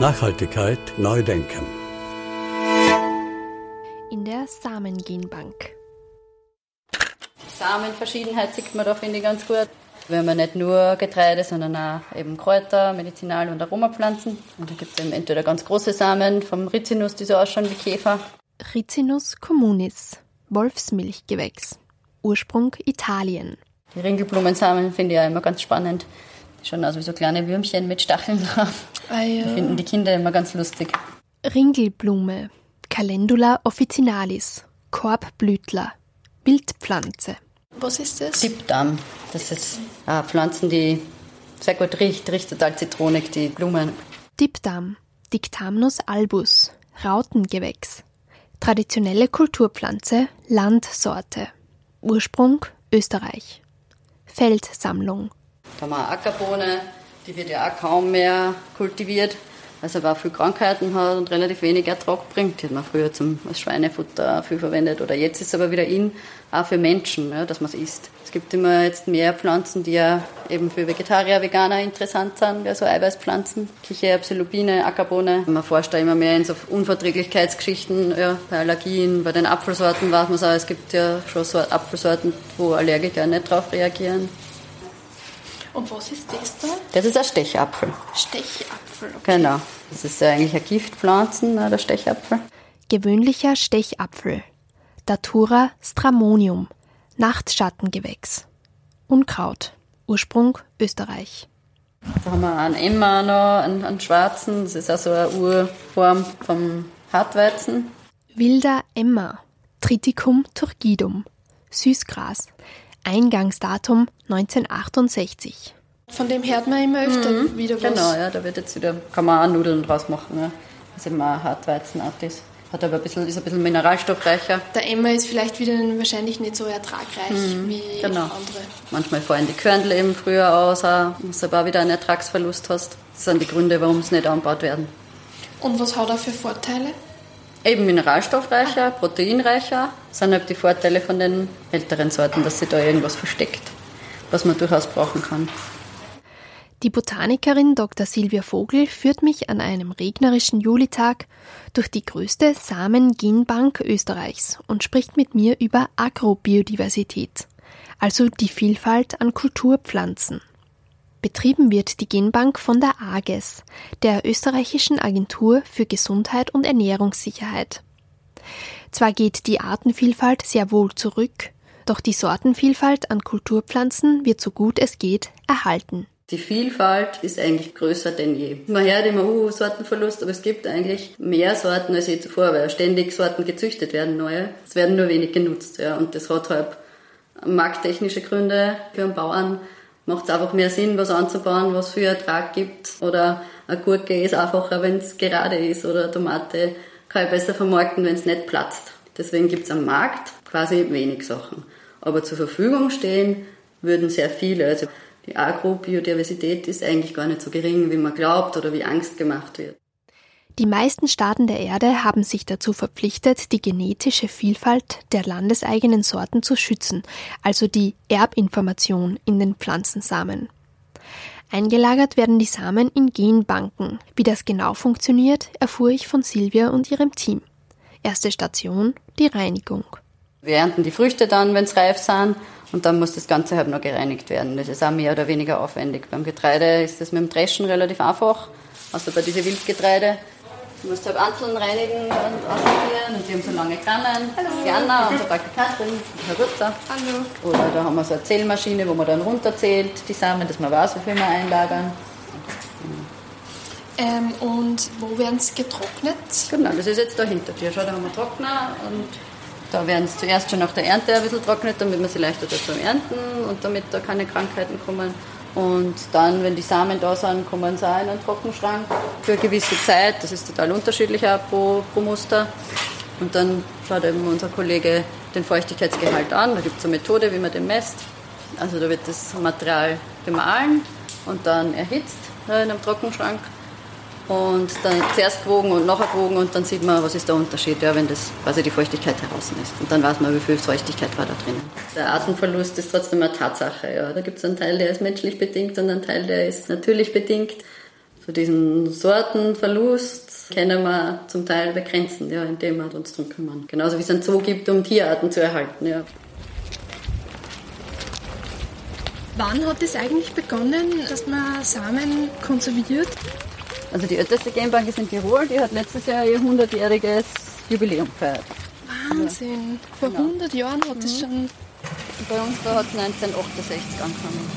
Nachhaltigkeit neu denken. In der Samengenbank. Samenverschiedenheit sieht man da, finde ich, ganz gut. Wenn man nicht nur Getreide, sondern auch eben Kräuter, Medizinal- und Aromapflanzen. Und da gibt es eben entweder ganz große Samen vom Rizinus, die so ausschauen wie Käfer. Rizinus communis, Wolfsmilchgewächs. Ursprung Italien. Die Ringelblumensamen finde ich ja immer ganz spannend. Die schauen aus wie so kleine Würmchen mit Stacheln drauf. Ah, ja. Die finden die Kinder immer ganz lustig. Ringelblume, Calendula officinalis, Korbblütler, Wildpflanze. Was ist das? Dippdarm. Das ist äh, Pflanzen, die sehr gut riecht. Riecht total zitronig, die Blumen. Dipdam, Dictamnus albus, Rautengewächs. Traditionelle Kulturpflanze, Landsorte. Ursprung Österreich. Feldsammlung. Da haben wir eine Ackerbohne, die wird ja auch kaum mehr kultiviert, sie aber auch viel Krankheiten hat und relativ wenig Ertrag bringt. Die hat man früher zum, als Schweinefutter viel verwendet oder jetzt ist es aber wieder in, auch für Menschen, ja, dass man es isst. Es gibt immer jetzt mehr Pflanzen, die ja eben für Vegetarier, Veganer interessant sind, also Eiweißpflanzen, Kichererbse, Lupine, Ackerbohne. Man forscht da immer mehr in so Unverträglichkeitsgeschichten, ja, bei Allergien, bei den Apfelsorten weiß man es auch, es gibt ja schon so Apfelsorten, wo Allergiker nicht drauf reagieren. Und was ist das da? Das ist ein Stechapfel. Stechapfel. Okay. Genau. Das ist ja eigentlich eine Giftpflanzen, ne, der Stechapfel. Gewöhnlicher Stechapfel. Datura stramonium. Nachtschattengewächs. Unkraut. Ursprung Österreich. Da haben wir einen Emma noch, einen, einen schwarzen. Das ist also eine Urform vom Hartweizen. Wilder Emma. Triticum turgidum. Süßgras. Eingangsdatum 1968. Von dem hört man immer öfter wieder was. Genau, ja, da wird jetzt wieder, kann man auch Nudeln draus machen. Ja. Das ist immer Hartweizenart ist. Hat aber ein bisschen, ist ein bisschen mineralstoffreicher. Der Emmer ist vielleicht wieder wahrscheinlich nicht so ertragreich wie genau. andere. Manchmal fallen die Körnel eben früher aus, auch, dass du aber auch wieder einen Ertragsverlust hast. Das sind die Gründe, warum sie nicht angebaut werden. Und was hat er für Vorteile? Eben mineralstoffreicher, proteinreicher sind halt die Vorteile von den älteren Sorten, dass sich da irgendwas versteckt, was man durchaus brauchen kann. Die Botanikerin Dr. Silvia Vogel führt mich an einem regnerischen Julitag durch die größte Samengenbank Österreichs und spricht mit mir über Agrobiodiversität, also die Vielfalt an Kulturpflanzen. Betrieben wird die Genbank von der AGES, der österreichischen Agentur für Gesundheit und Ernährungssicherheit. Zwar geht die Artenvielfalt sehr wohl zurück, doch die Sortenvielfalt an Kulturpflanzen wird so gut es geht erhalten. Die Vielfalt ist eigentlich größer denn je. Man hört immer, uh, Sortenverlust, aber es gibt eigentlich mehr Sorten als je zuvor, weil ständig Sorten gezüchtet werden, neue. Es werden nur wenig genutzt, ja. Und das hat halt markttechnische Gründe für einen Bauern. Macht es einfach mehr Sinn, was anzubauen, was für Ertrag gibt. Oder eine Gurke ist einfacher, wenn es gerade ist. Oder eine Tomate kann ich besser vermarkten, wenn es nicht platzt. Deswegen gibt es am Markt quasi wenig Sachen. Aber zur Verfügung stehen würden sehr viele. Also die Agrobiodiversität ist eigentlich gar nicht so gering, wie man glaubt oder wie Angst gemacht wird. Die meisten Staaten der Erde haben sich dazu verpflichtet, die genetische Vielfalt der landeseigenen Sorten zu schützen, also die Erbinformation in den Pflanzensamen. Eingelagert werden die Samen in Genbanken. Wie das genau funktioniert, erfuhr ich von Silvia und ihrem Team. Erste Station, die Reinigung. Wir ernten die Früchte dann, wenn es reif sind, und dann muss das Ganze halt noch gereinigt werden. Das ist auch mehr oder weniger aufwendig. Beim Getreide ist das mit dem Dreschen relativ einfach, also bei diesen Wildgetreide. Du musst halt einzeln reinigen und aussortieren und die haben so lange Krannen. Hallo. Jana und so Praktikantin, Herr Rutzer. Hallo. Oder da haben wir so eine Zählmaschine, wo man dann runterzählt, die Samen, dass man weiß, wie viel wir einlagern. Ähm, und wo werden sie getrocknet? Genau, das ist jetzt da hinter dir. Schau, da haben wir Trockner und da werden sie zuerst schon nach der Ernte ein bisschen trocknet, damit man sie leichter dazu ernten und damit da keine Krankheiten kommen. Und dann, wenn die Samen da sind, kommen sie auch in einen Trockenschrank für eine gewisse Zeit. Das ist total unterschiedlich auch pro, pro Muster. Und dann schaut eben unser Kollege den Feuchtigkeitsgehalt an. Da gibt es eine Methode, wie man den messt. Also da wird das Material gemahlen und dann erhitzt in einem Trockenschrank. Und dann zuerst gewogen und nachher gewogen und dann sieht man, was ist der Unterschied, ja, wenn das quasi die Feuchtigkeit heraus ist. Und dann weiß man, wie viel Feuchtigkeit war da drinnen. Der Artenverlust ist trotzdem eine Tatsache. Ja. Da gibt es einen Teil, der ist menschlich bedingt und einen Teil, der ist natürlich bedingt. So diesen Sortenverlust können wir zum Teil begrenzen, ja, indem wir uns darum kümmern. Genauso wie es einen Zoo gibt, um Tierarten zu erhalten. Ja. Wann hat es eigentlich begonnen, dass man Samen konserviert? Also die älteste Genbank ist in Tirol, die hat letztes Jahr ihr 100-jähriges Jubiläum gefeiert. Wahnsinn! Vor Genau. 100 Jahren hat es schon. Und bei uns da hat es 1968 angefangen.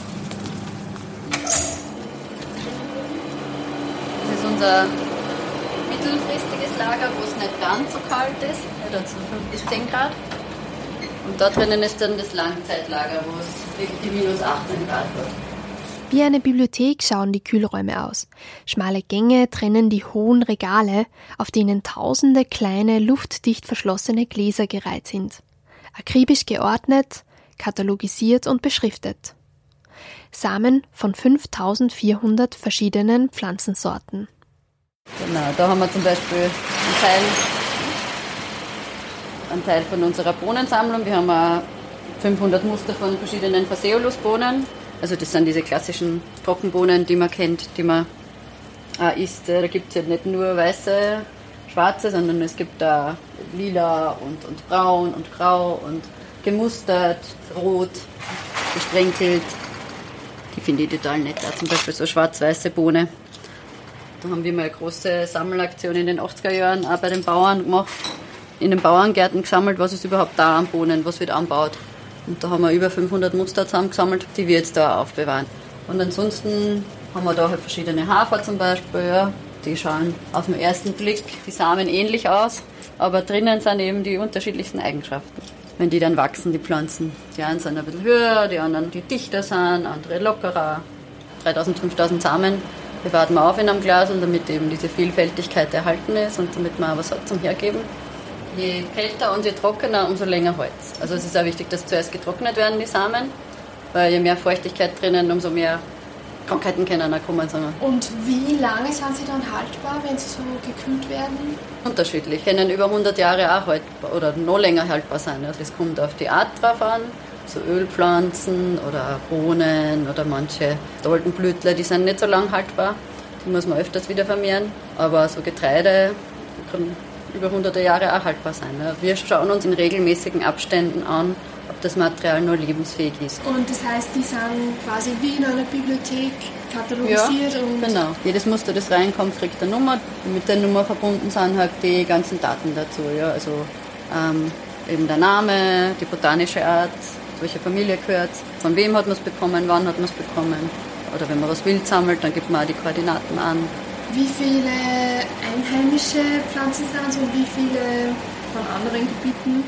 Das ist unser mittelfristiges Lager, wo es nicht ganz so kalt ist, so 5 bis 10 Grad. Und da drinnen ist dann das Langzeitlager, wo es wirklich die minus 18 Grad wird. Wie eine Bibliothek schauen die Kühlräume aus. Schmale Gänge trennen die hohen Regale, auf denen tausende kleine, luftdicht verschlossene Gläser gereiht sind. Akribisch geordnet, katalogisiert und beschriftet. Samen von 5400 verschiedenen Pflanzensorten. Genau, da haben wir zum Beispiel einen Teil, einen Teil von unserer Bohnensammlung. Wir haben auch 500 Muster von verschiedenen Phaseolus-Bohnen. Also das sind diese klassischen Trockenbohnen, die man kennt, die man auch isst. Da gibt es ja nicht nur weiße, schwarze, sondern es gibt da lila und, und braun und grau und gemustert, rot, gesprenkelt. Die finde ich total nett. Auch zum Beispiel so schwarz-weiße Bohne. Da haben wir mal eine große Sammelaktion in den 80er Jahren auch bei den Bauern gemacht. In den Bauerngärten gesammelt, was ist überhaupt da an Bohnen, was wird anbaut. Und da haben wir über 500 Muster zusammengesammelt, die wir jetzt da aufbewahren. Und ansonsten haben wir da halt verschiedene Hafer zum Beispiel. Ja. Die schauen auf den ersten Blick die Samen ähnlich aus, aber drinnen sind eben die unterschiedlichsten Eigenschaften. Wenn die dann wachsen, die Pflanzen. Die einen sind ein bisschen höher, die anderen, die dichter sind, andere lockerer. 3000, 5000 Samen bewahren wir auf in einem Glas und damit eben diese Vielfältigkeit erhalten ist und damit man auch was hat zum Hergeben. Je kälter und je trockener, umso länger Holz. Also es ist auch wichtig, dass zuerst getrocknet werden, die Samen, weil je mehr Feuchtigkeit drinnen, umso mehr Krankheiten können auch kommen. Sagen wir. Und wie lange sind sie dann haltbar, wenn sie so gekühlt werden? Unterschiedlich, können über 100 Jahre auch haltbar oder noch länger haltbar sein. Also es kommt auf die Art drauf an, so Ölpflanzen oder Bohnen oder manche Stoltenblütler, die sind nicht so lang haltbar. Die muss man öfters wieder vermehren. Aber so Getreide kann über hunderte Jahre auch haltbar sein. Wir schauen uns in regelmäßigen Abständen an, ob das Material noch lebensfähig ist. Und das heißt, die sind quasi wie in einer Bibliothek katalogisiert und genau. Jedes Muster, das reinkommt, kriegt eine Nummer. Mit der Nummer verbunden sind halt die ganzen Daten dazu. Ja? Also ähm, eben der Name, die botanische Art, zu welcher Familie gehört, von wem hat man es bekommen, wann hat man es bekommen. Oder wenn man was wild sammelt, dann gibt man auch die Koordinaten an. Wie viele einheimische Pflanzen sind es und wie viele von anderen Gebieten?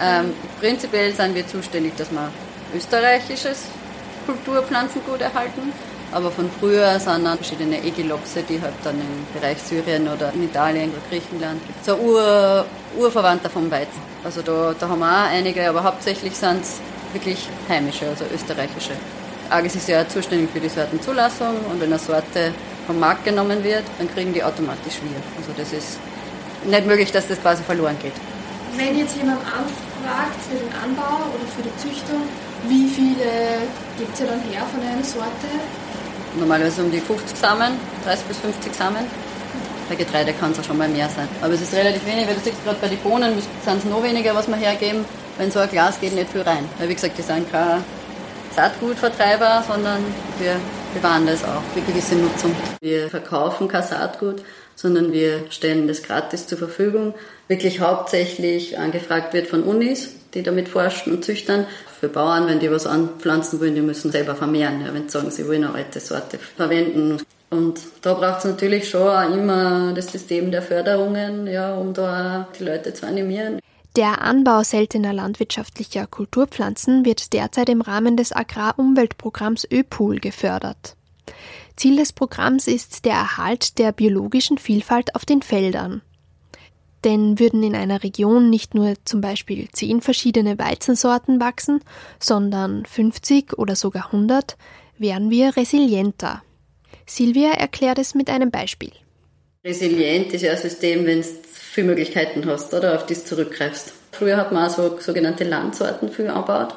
Ähm, prinzipiell sind wir zuständig, dass wir österreichisches Kulturpflanzengut erhalten. Aber von früher sind dann verschiedene Egilopse, die halt dann im Bereich Syrien oder in Italien oder Griechenland gibt. So Ur, Urverwandter vom Weizen. Also da, da haben wir auch einige, aber hauptsächlich sind es wirklich heimische, also österreichische. AGES ist ja zuständig für die Sortenzulassung und wenn eine Sorte vom Markt genommen wird, dann kriegen die automatisch wir. Also das ist nicht möglich, dass das quasi verloren geht. Wenn jetzt jemand anfragt für den Anbau oder für die Züchtung, wie viele gibt es ja dann her von einer Sorte? Normalerweise um die 50 Samen, 30 bis 50 Samen. Bei Getreide kann es auch schon mal mehr sein. Aber es ist relativ wenig, weil du siehst gerade bei den Bohnen sind es noch weniger, was wir hergeben. Wenn so ein Glas geht nicht viel rein. Weil wie gesagt, die sind kein Saatgutvertreiber, sondern wir bewahren das auch für gewisse Nutzung. Wir verkaufen kein Saatgut, sondern wir stellen das gratis zur Verfügung. Wirklich hauptsächlich angefragt wird von Unis, die damit forschen und züchtern. Für Bauern, wenn die was anpflanzen wollen, die müssen selber vermehren. Ja, wenn sie sagen, sie wollen eine alte Sorte verwenden. Und da braucht es natürlich schon auch immer das System der Förderungen, ja, um da die Leute zu animieren. Der Anbau seltener landwirtschaftlicher Kulturpflanzen wird derzeit im Rahmen des Agrarumweltprogramms ÖPOOL gefördert. Ziel des Programms ist der Erhalt der biologischen Vielfalt auf den Feldern. Denn würden in einer Region nicht nur zum Beispiel zehn verschiedene Weizensorten wachsen, sondern 50 oder sogar 100, wären wir resilienter. Silvia erklärt es mit einem Beispiel. Resilient ist ja ein System, wenn du viele Möglichkeiten hast, oder auf das zurückgreifst. Früher hat man auch so sogenannte Landsorten viel angebaut,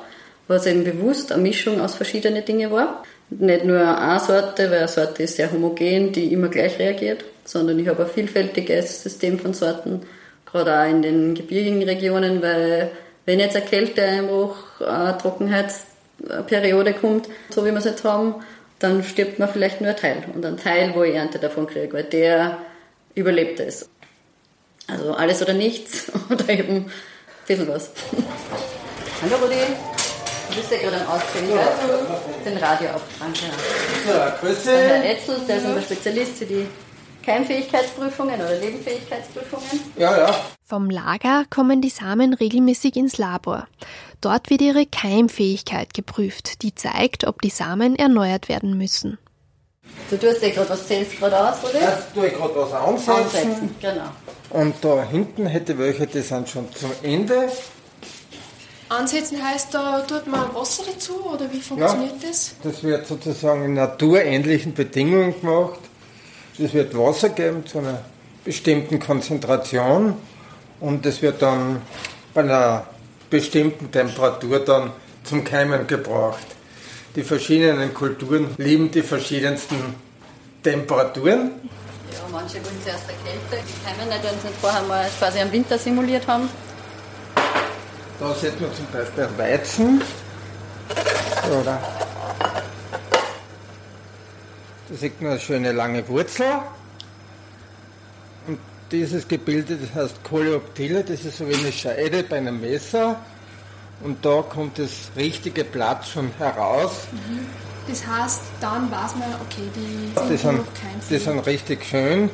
was eben bewusst eine Mischung aus verschiedenen Dingen war. Nicht nur eine Sorte, weil eine Sorte ist sehr homogen, die immer gleich reagiert, sondern ich habe ein vielfältiges System von Sorten, gerade auch in den gebirgigen Regionen, weil wenn jetzt ein Kälteeinbruch, eine Trockenheitsperiode kommt, so wie wir es jetzt haben, dann stirbt man vielleicht nur ein Teil. Und ein Teil, wo ich Ernte davon kriege, weil der überlebt es. Also alles oder nichts oder eben ein bisschen was. Hallo Rudi, du bist ja gerade am Auszählen, ja. den Radioauftrag. Ja, ja grüße. Der Herr Etzel, der ist unser Spezialist für die Keimfähigkeitsprüfungen oder Lebenfähigkeitsprüfungen. Ja, ja. Vom Lager kommen die Samen regelmäßig ins Labor. Dort wird ihre Keimfähigkeit geprüft, die zeigt, ob die Samen erneuert werden müssen. Du tust dir gerade was, zählst gerade aus, oder? Jetzt tue ich gerade was ansetzen. Ansetzen, genau. Und da hinten hätte welche, die sind schon zum Ende. Ansetzen heißt, da tut man Wasser dazu oder wie funktioniert ja, das? Das wird sozusagen in naturähnlichen Bedingungen gemacht. Es wird Wasser geben zu einer bestimmten Konzentration und es wird dann bei einer bestimmten Temperatur dann zum Keimen gebraucht. Die verschiedenen Kulturen lieben die verschiedensten Temperaturen. Ja, manche wollen zuerst der Kälte, die keimen nicht, wenn sie nicht vorher mal quasi am Winter simuliert haben. Da sieht man zum Beispiel Weizen. Oder da sieht man eine schöne lange Wurzel. Und dieses Gebilde, das heißt Coleoptile, das ist so wie eine Scheide bei einem Messer. Und da kommt das richtige Blatt schon heraus. Mhm. Das heißt, dann weiß man, okay, die sind, die sind, die sind richtig schön. Mhm.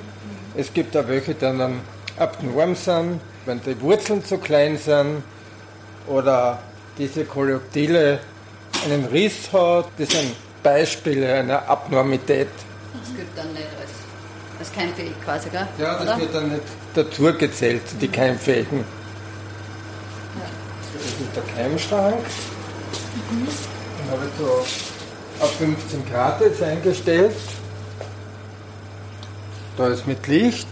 Es gibt auch welche, die dann abnorm sind, wenn die Wurzeln zu klein sind oder diese Coleoptile einen Riss hat. Das sind Beispiele einer Abnormität. Das gilt dann nicht als, als keimfähig quasi, gell? Ja, das Oder? wird dann nicht dazu gezählt, die mhm. Keimfähigen. Der Keimschrank. Mhm. Den habe ich so auf 15 Grad jetzt eingestellt. Da ist mit Licht.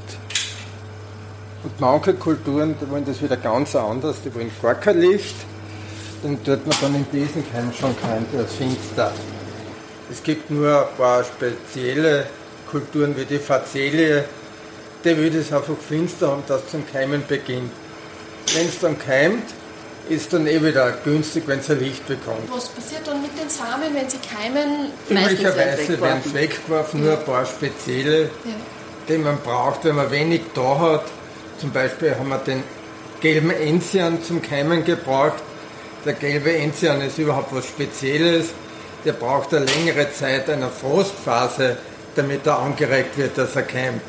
Und manche Kulturen wollen das wieder ganz anders, die wollen gar kein Licht. Dann tut man dann in diesen Keimschrank rein, der ist finster. Es gibt nur ein paar spezielle Kulturen wie die Facelie, die will das einfach finster haben, dass zum Keimen beginnt. Wenn es dann keimt, ist dann eh wieder günstig, wenn es ein Licht bekommt. Was passiert dann mit den Samen, wenn sie keimen? Üblicherweise werden sie weggeworfen, nur ein paar spezielle, ja. die man braucht, wenn man wenig da hat. Zum Beispiel haben wir den gelben Enzian zum Keimen gebraucht. Der gelbe Enzian ist überhaupt was Spezielles der braucht eine längere Zeit einer Frostphase, damit er angeregt wird, dass er keimt.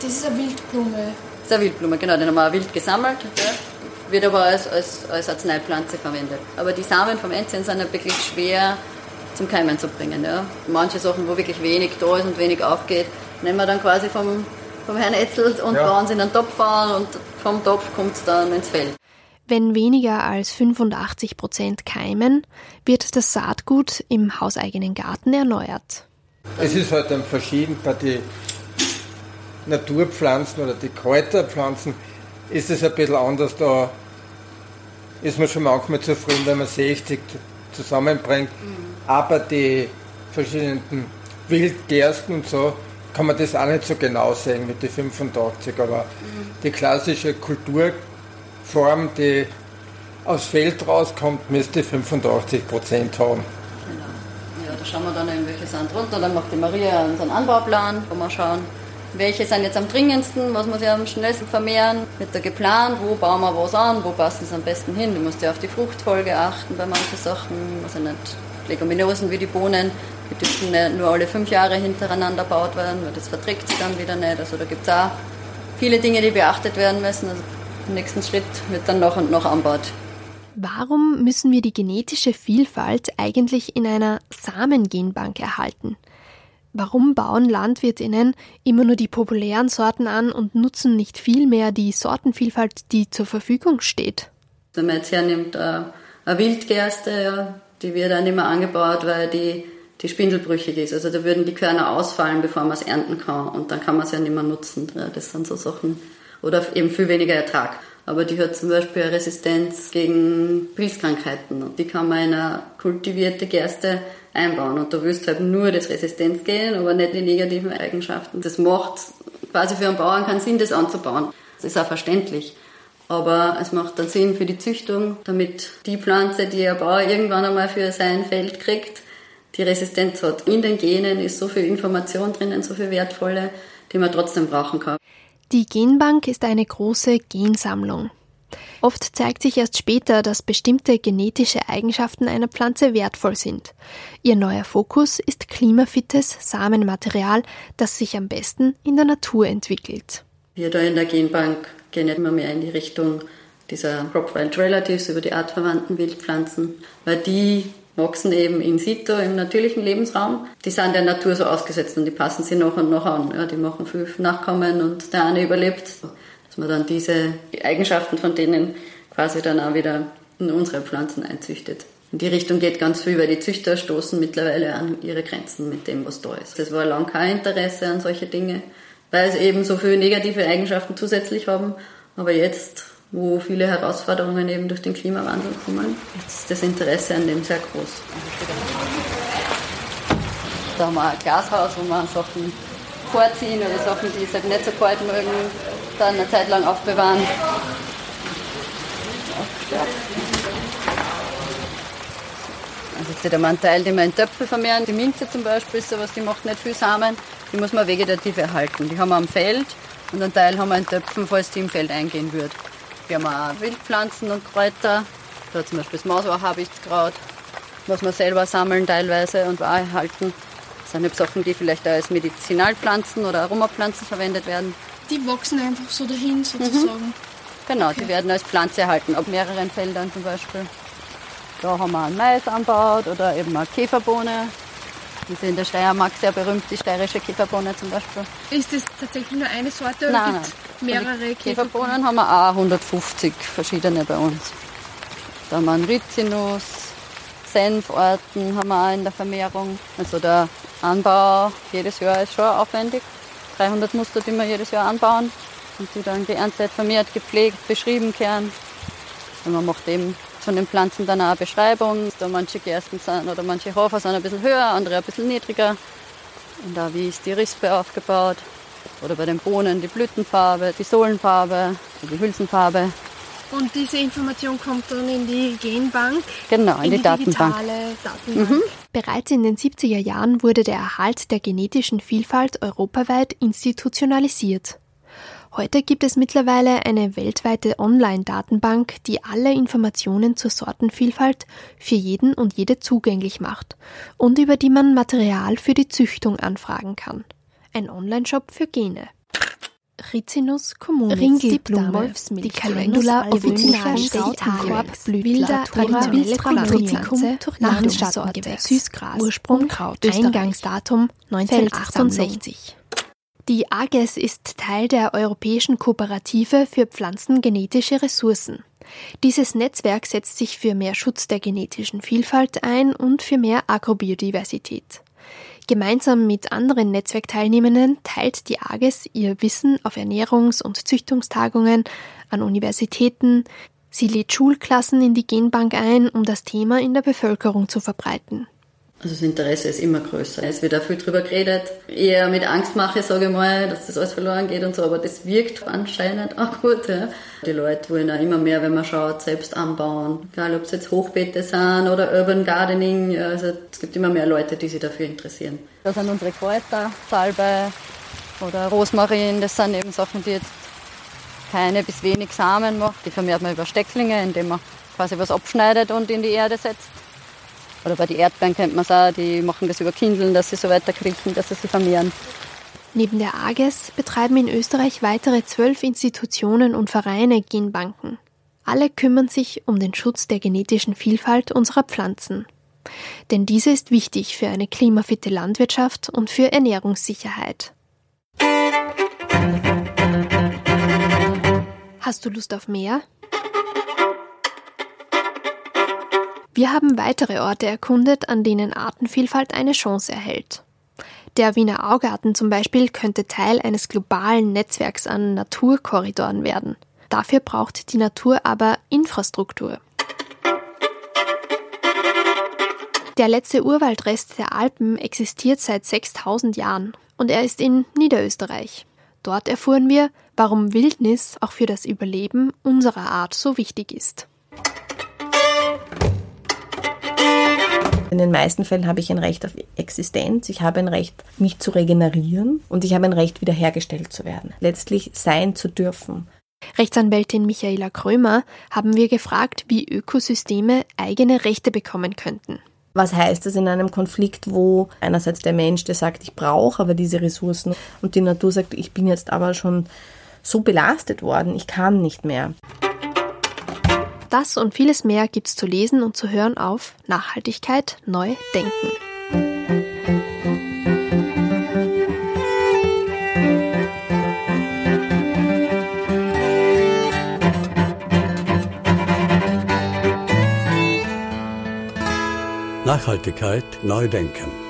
Das ist eine Wildblume. Das ist eine Wildblume, genau, den haben wir wild gesammelt. Ja. Wird aber als, als, als Arzneipflanze verwendet. Aber die Samen vom Enzian sind ja wirklich schwer zum Keimen zu bringen. Ja. Manche Sachen, wo wirklich wenig da ist und wenig aufgeht, nehmen wir dann quasi vom, vom Herrn Etzel und ja. bauen sie in einen Topf an und vom Topf kommt es dann ins Feld. Wenn weniger als 85 Prozent keimen, wird das Saatgut im hauseigenen Garten erneuert. Es ist halt dann verschieden bei den Naturpflanzen oder die Kräuterpflanzen ist es ein bisschen anders. Da ist man schon manchmal zufrieden, wenn man 60 zusammenbringt. Mhm. Aber die verschiedenen Wildgersten und so kann man das auch nicht so genau sehen mit den 85. Aber mhm. die klassische Kultur Form, die aus Feld rauskommt, müsste 85 Prozent haben. Genau. Ja, da schauen wir dann in welche sind drunter. Dann macht die Maria unseren Anbauplan, wo wir schauen, welche sind jetzt am dringendsten, was muss ich am schnellsten vermehren, wird da geplant, wo bauen wir was an, wo passt es am besten hin. Du musst ja auf die Fruchtfolge achten bei manchen Sachen, also nicht Leguminosen wie die Bohnen, die dürfen nicht nur alle fünf Jahre hintereinander gebaut werden, weil das verträgt sich dann wieder nicht. Also da gibt es auch viele Dinge, die beachtet werden müssen. Also im nächsten Schritt wird dann noch und noch anbaut. Warum müssen wir die genetische Vielfalt eigentlich in einer Samengenbank erhalten? Warum bauen Landwirtinnen immer nur die populären Sorten an und nutzen nicht viel mehr die Sortenvielfalt, die zur Verfügung steht? Wenn man jetzt hernimmt, äh, eine Wildgerste, ja, die wird nicht mehr angebaut, weil die die spindelbrüchig ist. Also da würden die Körner ausfallen, bevor man es ernten kann und dann kann man es ja nicht mehr nutzen. Das sind so Sachen. Oder eben viel weniger Ertrag. Aber die hat zum Beispiel eine Resistenz gegen Pilzkrankheiten und die kann man in eine kultivierte Gerste einbauen. Und da willst du halt nur das Resistenz gehen, aber nicht die negativen Eigenschaften. Das macht quasi für einen Bauern keinen Sinn, das anzubauen. Das ist auch verständlich. Aber es macht dann Sinn für die Züchtung, damit die Pflanze, die ein Bauer irgendwann einmal für sein Feld kriegt, die Resistenz hat. In den Genen ist so viel Information drinnen, so viel wertvolle, die man trotzdem brauchen kann. Die Genbank ist eine große Gensammlung. Oft zeigt sich erst später, dass bestimmte genetische Eigenschaften einer Pflanze wertvoll sind. Ihr neuer Fokus ist klimafittes Samenmaterial, das sich am besten in der Natur entwickelt. Wir da in der Genbank gehen immer mehr in die Richtung dieser Crop-Wild Relatives über die artverwandten Wildpflanzen, weil die wachsen eben in situ im natürlichen Lebensraum. Die sind der Natur so ausgesetzt und die passen sie noch und noch an. Ja, die machen fünf Nachkommen und der eine überlebt. Dass man dann diese Eigenschaften von denen quasi dann auch wieder in unsere Pflanzen einzüchtet. In die Richtung geht ganz viel, weil die Züchter stoßen mittlerweile an ihre Grenzen mit dem, was da ist. Das war lang kein Interesse an solche Dinge, weil sie eben so viele negative Eigenschaften zusätzlich haben. Aber jetzt wo viele Herausforderungen eben durch den Klimawandel kommen, ist das Interesse an dem sehr groß. Da haben wir ein Glashaus, wo wir Sachen vorziehen oder Sachen, die es halt nicht so kalt mögen, dann eine Zeit lang aufbewahren. Also jetzt einmal einen Teil, den wir in Töpfe vermehren. Die Minze zum Beispiel ist sowas, die macht nicht viel Samen. Die muss man vegetativ erhalten. Die haben wir am Feld und einen Teil haben wir in Töpfen, falls die im Feld eingehen wird. Wir haben auch Wildpflanzen und Kräuter. Da zum Beispiel das Mausohrhabichtskraut, was wir selber sammeln teilweise und erhalten. Das sind nicht Sachen, die vielleicht auch als Medizinalpflanzen oder Aromapflanzen verwendet werden. Die wachsen einfach so dahin sozusagen. Mhm. Genau, okay. die werden als Pflanze erhalten, auf mehreren Feldern zum Beispiel. Da haben wir einen Mais anbaut oder eben eine Käferbohne. Die sind in der Steiermark sehr berühmt, die steirische Käferbohne zum Beispiel. Ist das tatsächlich nur eine Sorte oder nein, nein mehrere Käferbohnen haben wir auch 150 verschiedene bei uns. Da haben wir einen Rizinus, Senforten haben wir auch in der Vermehrung. Also der Anbau jedes Jahr ist schon aufwendig. 300 Muster, die wir jedes Jahr anbauen und die dann geerntet, vermehrt, gepflegt, beschrieben werden. Und man macht eben von den Pflanzen dann auch eine Beschreibung. Da manche Gersten sind oder manche Hofer sind ein bisschen höher, andere ein bisschen niedriger. Und da wie ist die Rispe aufgebaut. Oder bei den Bohnen die Blütenfarbe, die Sohlenfarbe, die Hülsenfarbe. Und diese Information kommt dann in die Genbank? Genau, in, in die, die, Datenbank. Datenbank. Mhm. Bereits in den 70er Jahren wurde der Erhalt der genetischen Vielfalt europaweit institutionalisiert. Heute gibt es mittlerweile eine weltweite Online-Datenbank, die alle Informationen zur Sortenvielfalt für jeden und jede zugänglich macht und über die man Material für die Züchtung anfragen kann ein Onlineshop für Gene. Ricinus communis, Ringelblume, die Calendula officinalis Italien, wilder traditionelle Pflanze, Landschaftssorte, Süßgras, Ursprung, Eingangsdatum 1968. Die AGES ist Teil der Europäischen Kooperative für pflanzengenetische Ressourcen. Dieses Netzwerk setzt sich für mehr Schutz der genetischen Vielfalt ein und für mehr Agrobiodiversität. Gemeinsam mit anderen Netzwerkteilnehmenden teilt die AGES ihr Wissen auf Ernährungs- und Züchtungstagungen an Universitäten. Sie lädt Schulklassen in die Genbank ein, um das Thema in der Bevölkerung zu verbreiten. Also das Interesse ist immer größer. Es wird auch viel drüber geredet. Eher mit Angstmache, sage ich mal, dass das alles verloren geht und so, aber das wirkt anscheinend auch gut. Ja. Die Leute wollen auch immer mehr, wenn man schaut, selbst anbauen. Egal, ob es jetzt Hochbeete sind oder Urban Gardening. Also es gibt immer mehr Leute, die sich dafür interessieren. Das sind unsere Kräuter, Salbe oder Rosmarin. Das sind eben Sachen, die jetzt keine bis wenig Samen macht. Die vermehrt man über Stecklinge, indem man quasi was abschneidet und in die Erde setzt. Oder bei den Erdbeeren kennt man es auch, die machen das über Kindeln, dass sie so weiter kriechen, dass sie sich vermehren. Neben der AGES betreiben in Österreich weitere zwölf Institutionen und Vereine Genbanken. Alle kümmern sich um den Schutz der genetischen Vielfalt unserer Pflanzen. Denn diese ist wichtig für eine klimafitte Landwirtschaft und für Ernährungssicherheit. Hast du Lust auf mehr? Wir haben weitere Orte erkundet, an denen Artenvielfalt eine Chance erhält. Der Wiener Augarten zum Beispiel könnte Teil eines globalen Netzwerks an Naturkorridoren werden. Dafür braucht die Natur aber Infrastruktur. Der letzte Urwaldrest der Alpen existiert seit 6000 Jahren und er ist in Niederösterreich. Dort erfuhren wir, warum Wildnis auch für das Überleben unserer Art so wichtig ist. In den meisten Fällen habe ich ein Recht auf Existenz, ich habe ein Recht, mich zu regenerieren und ich habe ein Recht, wiederhergestellt zu werden. Letztlich sein zu dürfen. Rechtsanwältin Michaela Krömer haben wir gefragt, wie Ökosysteme eigene Rechte bekommen könnten. Was heißt das in einem Konflikt, wo einerseits der Mensch, der sagt, ich brauche aber diese Ressourcen und die Natur sagt, ich bin jetzt aber schon so belastet worden, ich kann nicht mehr. Das und vieles mehr gibt's zu lesen und zu hören auf Nachhaltigkeit neu denken. Nachhaltigkeit neu denken.